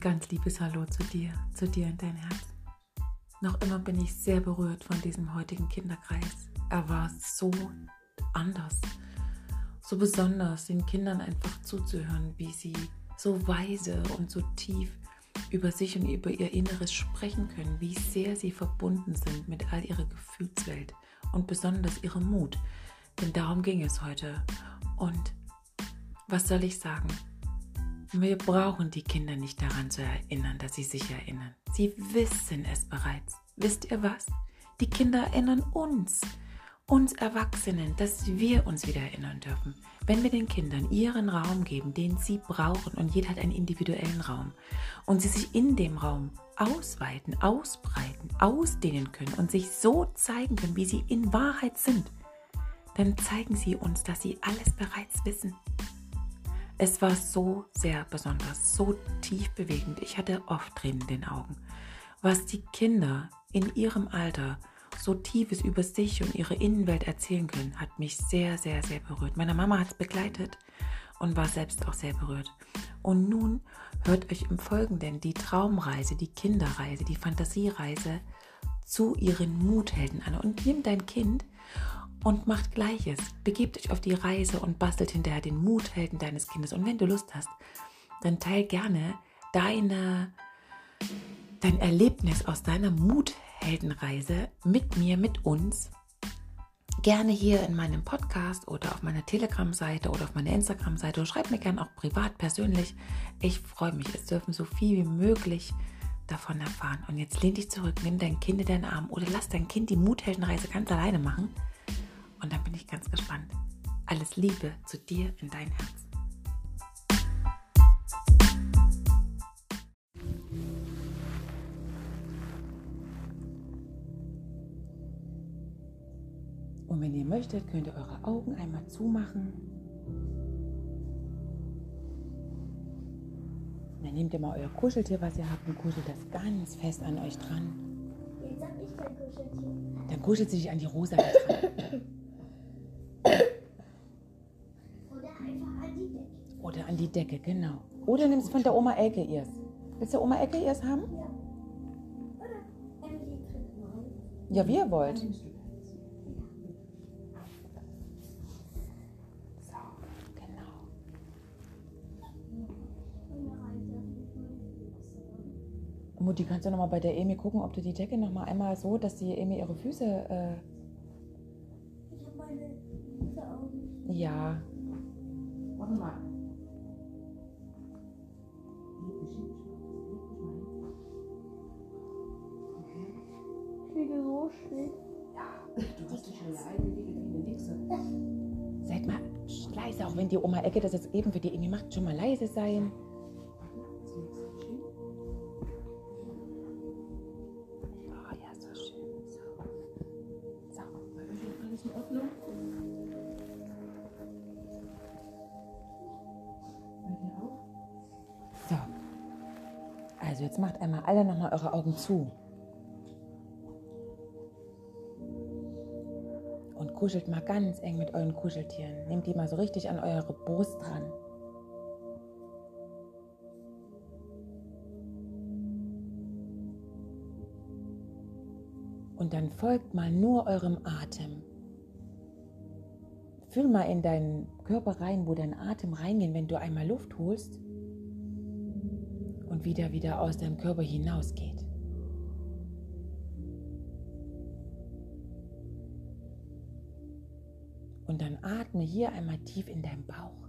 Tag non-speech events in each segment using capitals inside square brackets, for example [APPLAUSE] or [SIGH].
Ganz liebes Hallo zu dir, zu dir in dein Herz. Noch immer bin ich sehr berührt von diesem heutigen Kinderkreis. Er war so anders, so besonders, den Kindern einfach zuzuhören, wie sie so weise und so tief über sich und über ihr Inneres sprechen können, wie sehr sie verbunden sind mit all ihrer Gefühlswelt und besonders ihrem Mut. Denn darum ging es heute. Und was soll ich sagen? Wir brauchen die Kinder nicht daran zu erinnern, dass sie sich erinnern. Sie wissen es bereits. Wisst ihr was? Die Kinder erinnern uns, uns Erwachsenen, dass wir uns wieder erinnern dürfen. Wenn wir den Kindern ihren Raum geben, den sie brauchen, und jeder hat einen individuellen Raum, und sie sich in dem Raum ausweiten, ausbreiten, ausdehnen können und sich so zeigen können, wie sie in Wahrheit sind, dann zeigen sie uns, dass sie alles bereits wissen. Es war so sehr besonders, so tief bewegend. Ich hatte oft Tränen in den Augen. Was die Kinder in ihrem Alter so tiefes über sich und ihre Innenwelt erzählen können, hat mich sehr, sehr, sehr berührt. Meine Mama hat es begleitet und war selbst auch sehr berührt. Und nun hört euch im Folgenden die Traumreise, die Kinderreise, die Fantasiereise zu ihren Muthelden an. Und nimm dein Kind und macht Gleiches. Begebt euch auf die Reise und bastelt hinterher den Muthelden deines Kindes. Und wenn du Lust hast, dann teil gerne deine, dein Erlebnis aus deiner Mutheldenreise mit mir, mit uns. Gerne hier in meinem Podcast oder auf meiner Telegram-Seite oder auf meiner Instagram-Seite. Schreib mir gerne auch privat, persönlich. Ich freue mich. Es dürfen so viel wie möglich davon erfahren. Und jetzt lehn dich zurück, nimm dein Kind in deinen Arm oder lass dein Kind die Mutheldenreise ganz alleine machen. Und dann bin ich ganz gespannt. Alles Liebe zu dir in dein Herz. Und wenn ihr möchtet, könnt ihr eure Augen einmal zumachen. Dann nehmt ihr mal euer Kuscheltier, was ihr habt, und kuschelt das ganz fest an euch dran. Jetzt hab ich kein Kuscheltier. Dann kuschelt sie sich an die Rosa dran. [LAUGHS] an die Decke, genau. Oder nimmst von der Oma Elke ihrs. Willst du Oma Elke ihrs haben? Ja. Wie ihr wollt. So, genau. Mutti, kannst du nochmal bei der Emi gucken, ob du die Decke nochmal einmal so, dass die Emi ihre Füße, äh, Ich habe meine diese Augen. ja, Warte mal. Liege so schön. Du hast dich schon ja eingelegt wie eine Nixe. seid mal leise, auch wenn die Oma Elke das jetzt eben für die Emi macht, schon mal leise sein. Oh ja, so schön. So. So. Alles in Ordnung? So. Also jetzt macht einmal alle nochmal eure Augen zu. Kuschelt mal ganz eng mit euren Kuscheltieren. Nehmt die mal so richtig an eure Brust dran. Und dann folgt mal nur eurem Atem. Fühl mal in deinen Körper rein, wo dein Atem reingeht, wenn du einmal Luft holst und wieder wieder aus deinem Körper hinausgeht. Und dann atme hier einmal tief in deinen Bauch.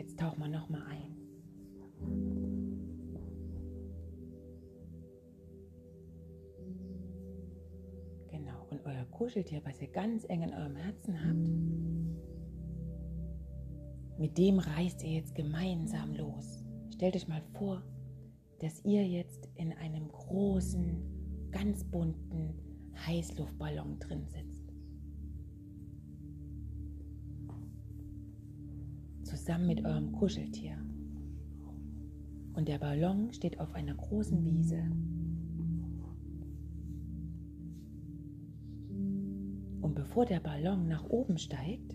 Jetzt tauchen wir nochmal ein. Genau, und euer Kuscheltier, was ihr ganz eng in eurem Herzen habt, mit dem reist ihr jetzt gemeinsam los. Stellt euch mal vor, dass ihr jetzt in einem großen, ganz bunten Heißluftballon drin sitzt. Zusammen mit eurem Kuscheltier. Und der Ballon steht auf einer großen Wiese. Und bevor der Ballon nach oben steigt,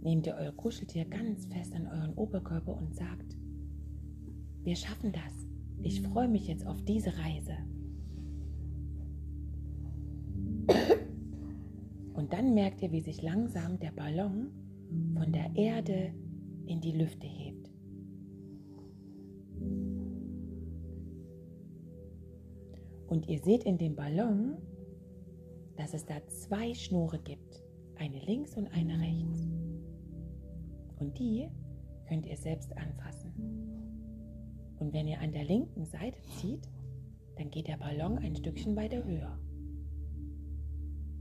nehmt ihr euer Kuscheltier ganz fest an euren Oberkörper und sagt, wir schaffen das. Ich freue mich jetzt auf diese Reise. Und dann merkt ihr, wie sich langsam der Ballon von der Erde in die Lüfte hebt. Und ihr seht in dem Ballon, dass es da zwei Schnure gibt, eine links und eine rechts. Und die könnt ihr selbst anfassen. Und wenn ihr an der linken Seite zieht, dann geht der Ballon ein Stückchen weiter höher.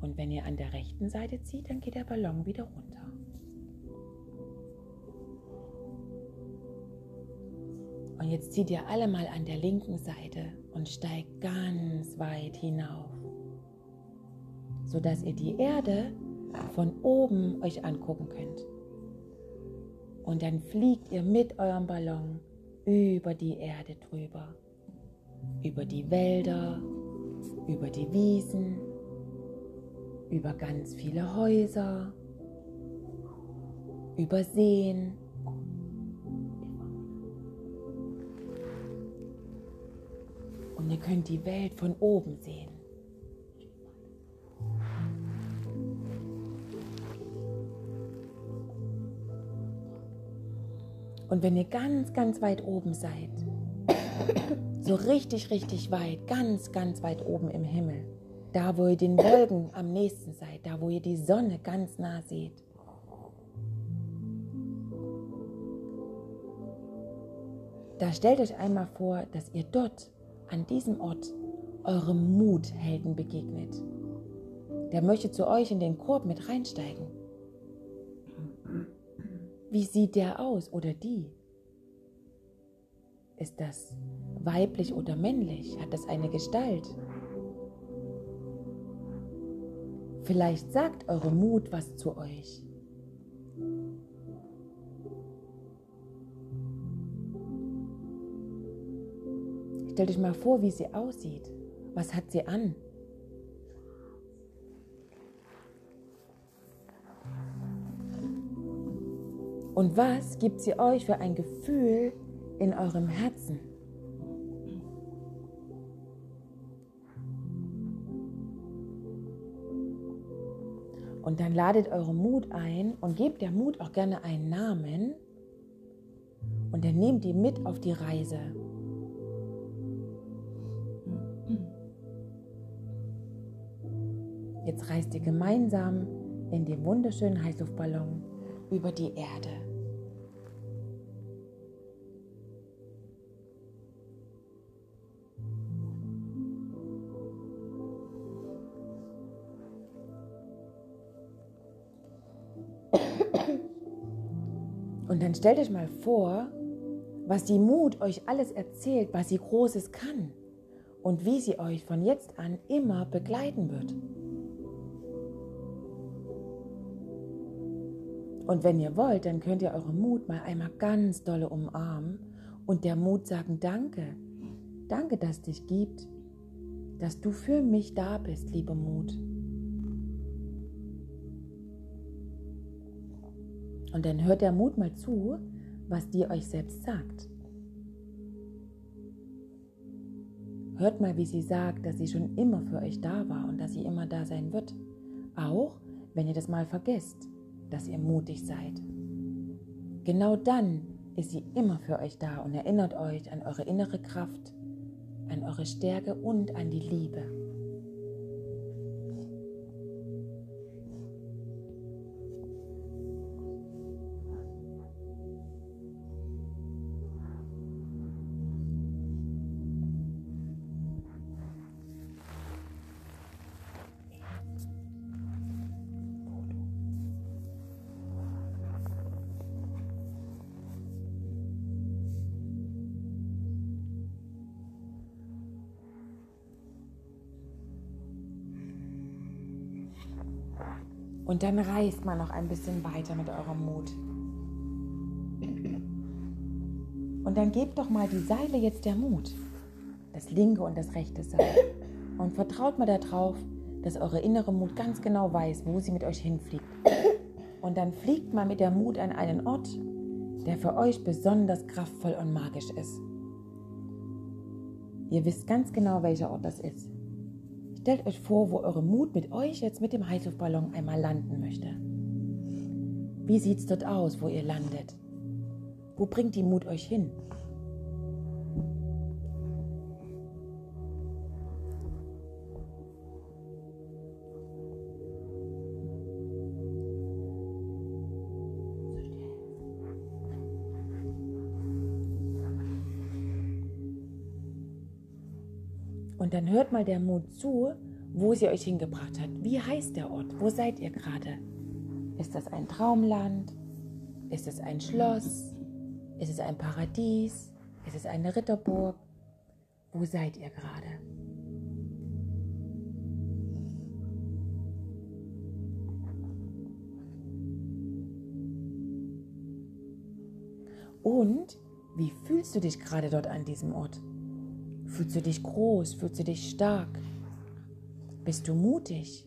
Und wenn ihr an der rechten Seite zieht, dann geht der Ballon wieder runter. Und jetzt zieht ihr alle mal an der linken Seite und steigt ganz weit hinauf, sodass ihr die Erde von oben euch angucken könnt. Und dann fliegt ihr mit eurem Ballon über die Erde drüber, über die Wälder, über die Wiesen, über ganz viele Häuser, über Seen. Und ihr könnt die Welt von oben sehen. Und wenn ihr ganz, ganz weit oben seid, so richtig, richtig weit, ganz, ganz weit oben im Himmel, da wo ihr den Wolken am nächsten seid, da wo ihr die Sonne ganz nah seht, da stellt euch einmal vor, dass ihr dort an diesem Ort eurem Muthelden begegnet. Der möchte zu euch in den Korb mit reinsteigen. Wie sieht der aus oder die? Ist das weiblich oder männlich? Hat das eine Gestalt? Vielleicht sagt eure Mut was zu euch. Stellt euch mal vor, wie sie aussieht. Was hat sie an? Und was gibt sie euch für ein Gefühl in eurem Herzen? Und dann ladet eure Mut ein und gebt der Mut auch gerne einen Namen. Und dann nehmt die mit auf die Reise. Jetzt reist ihr gemeinsam in dem wunderschönen Heißluftballon über die Erde. Stellt euch mal vor, was die Mut euch alles erzählt, was sie Großes kann und wie sie euch von jetzt an immer begleiten wird. Und wenn ihr wollt, dann könnt ihr euren Mut mal einmal ganz dolle umarmen und der Mut sagen, danke, danke, dass es dich gibt, dass du für mich da bist, lieber Mut. Und dann hört der Mut mal zu, was dir euch selbst sagt. Hört mal, wie sie sagt, dass sie schon immer für euch da war und dass sie immer da sein wird. Auch wenn ihr das mal vergesst dass ihr mutig seid. Genau dann ist sie immer für euch da und erinnert euch an eure innere Kraft, an eure Stärke und an die Liebe. Und dann reist man noch ein bisschen weiter mit eurem Mut. Und dann gebt doch mal die Seile jetzt der Mut. Das linke und das rechte Seil. Und vertraut mal darauf, dass eure innere Mut ganz genau weiß, wo sie mit euch hinfliegt. Und dann fliegt mal mit der Mut an einen Ort, der für euch besonders kraftvoll und magisch ist. Ihr wisst ganz genau, welcher Ort das ist. Stellt euch vor, wo eure Mut mit euch jetzt mit dem Heißluftballon einmal landen möchte. Wie sieht es dort aus, wo ihr landet? Wo bringt die Mut euch hin? Und dann hört mal der Mut zu, wo sie euch hingebracht hat. Wie heißt der Ort? Wo seid ihr gerade? Ist das ein Traumland? Ist es ein Schloss? Ist es ein Paradies? Ist es eine Ritterburg? Wo seid ihr gerade? Und wie fühlst du dich gerade dort an diesem Ort? Fühlst du dich groß? Fühlst du dich stark? Bist du mutig?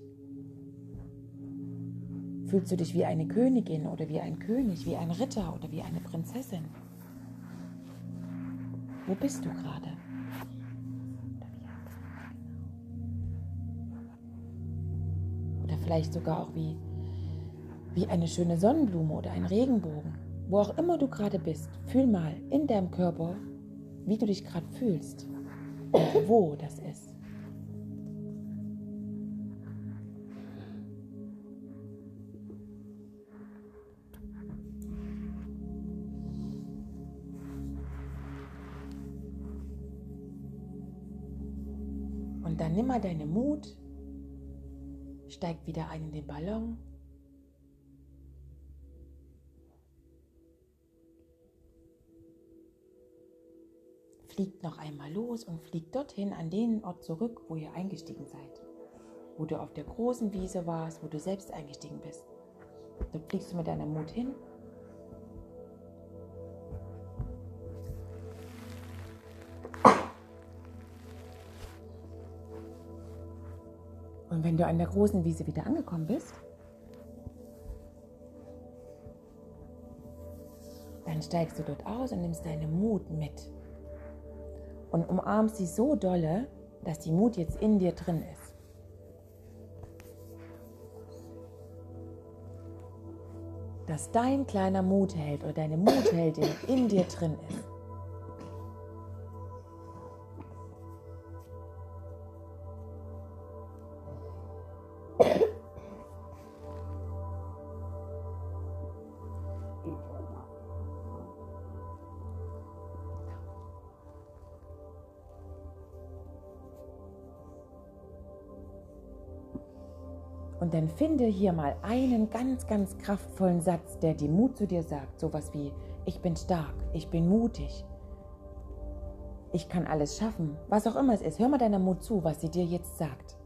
Fühlst du dich wie eine Königin oder wie ein König, wie ein Ritter oder wie eine Prinzessin? Wo bist du gerade? Oder vielleicht sogar auch wie, wie eine schöne Sonnenblume oder ein Regenbogen. Wo auch immer du gerade bist, fühl mal in deinem Körper, wie du dich gerade fühlst wo das ist. Und dann nimm mal deine Mut, steig wieder ein in den Ballon. Fliegt noch einmal los und fliegt dorthin an den Ort zurück, wo ihr eingestiegen seid. Wo du auf der großen Wiese warst, wo du selbst eingestiegen bist. Dort fliegst du mit deiner Mut hin Und wenn du an der großen Wiese wieder angekommen bist, dann steigst du dort aus und nimmst deine Mut mit. Und umarmst sie so dolle, dass die Mut jetzt in dir drin ist. Dass dein kleiner Mutheld oder deine Mutheldin in dir drin ist. Dann finde hier mal einen ganz, ganz kraftvollen Satz, der dir Mut zu dir sagt. Sowas wie, ich bin stark, ich bin mutig, ich kann alles schaffen. Was auch immer es ist, hör mal deiner Mut zu, was sie dir jetzt sagt.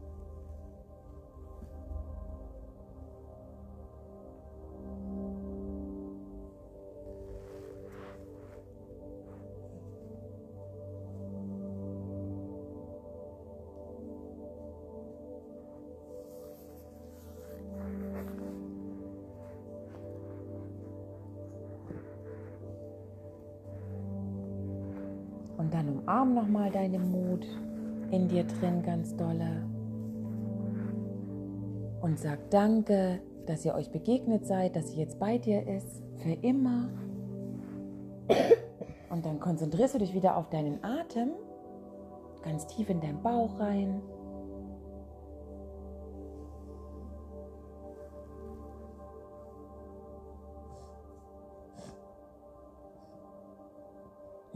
Und dann umarm nochmal deinen Mut in dir drin ganz dolle. Und sag Danke, dass ihr euch begegnet seid, dass sie jetzt bei dir ist, für immer. Und dann konzentrierst du dich wieder auf deinen Atem, ganz tief in deinen Bauch rein.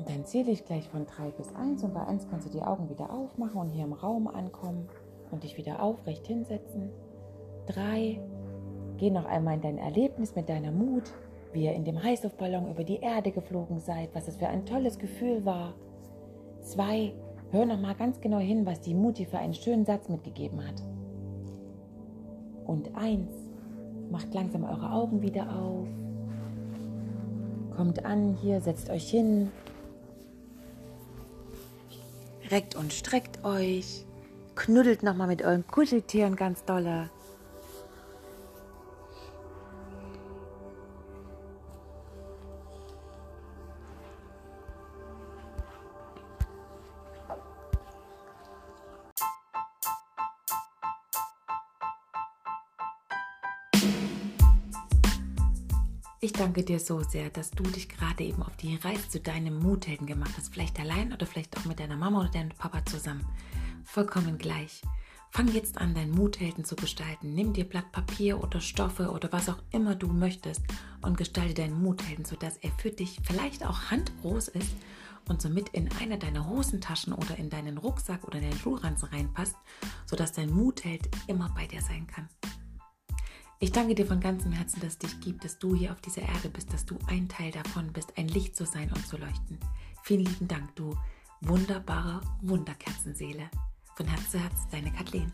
Und dann zähle ich gleich von 3 bis 1 und bei 1 kannst du die Augen wieder aufmachen und hier im Raum ankommen und dich wieder aufrecht hinsetzen. 3. Geh noch einmal in dein Erlebnis mit deiner Mut, wie ihr in dem Heißluftballon über die Erde geflogen seid, was es für ein tolles Gefühl war. 2. Hör noch mal ganz genau hin, was die Mut dir für einen schönen Satz mitgegeben hat. und eins. Macht langsam eure Augen wieder auf. Kommt an hier, setzt euch hin. Reckt und streckt euch. Knuddelt nochmal mit euren Kuscheltieren ganz dolle. Danke dir so sehr, dass du dich gerade eben auf die Reise zu deinem Muthelden gemacht hast. Vielleicht allein oder vielleicht auch mit deiner Mama oder deinem Papa zusammen. Vollkommen gleich. Fang jetzt an, deinen Muthelden zu gestalten. Nimm dir Blatt Papier oder Stoffe oder was auch immer du möchtest und gestalte deinen Muthelden, sodass er für dich vielleicht auch handgroß ist und somit in einer deiner Hosentaschen oder in deinen Rucksack oder in deinen Schuhranzen reinpasst, sodass dein Mutheld immer bei dir sein kann. Ich danke dir von ganzem Herzen, dass es dich gibt, dass du hier auf dieser Erde bist, dass du ein Teil davon bist, ein Licht zu sein und zu leuchten. Vielen lieben Dank, du wunderbare Wunderkerzenseele. Von Herz zu Herz, deine Kathleen.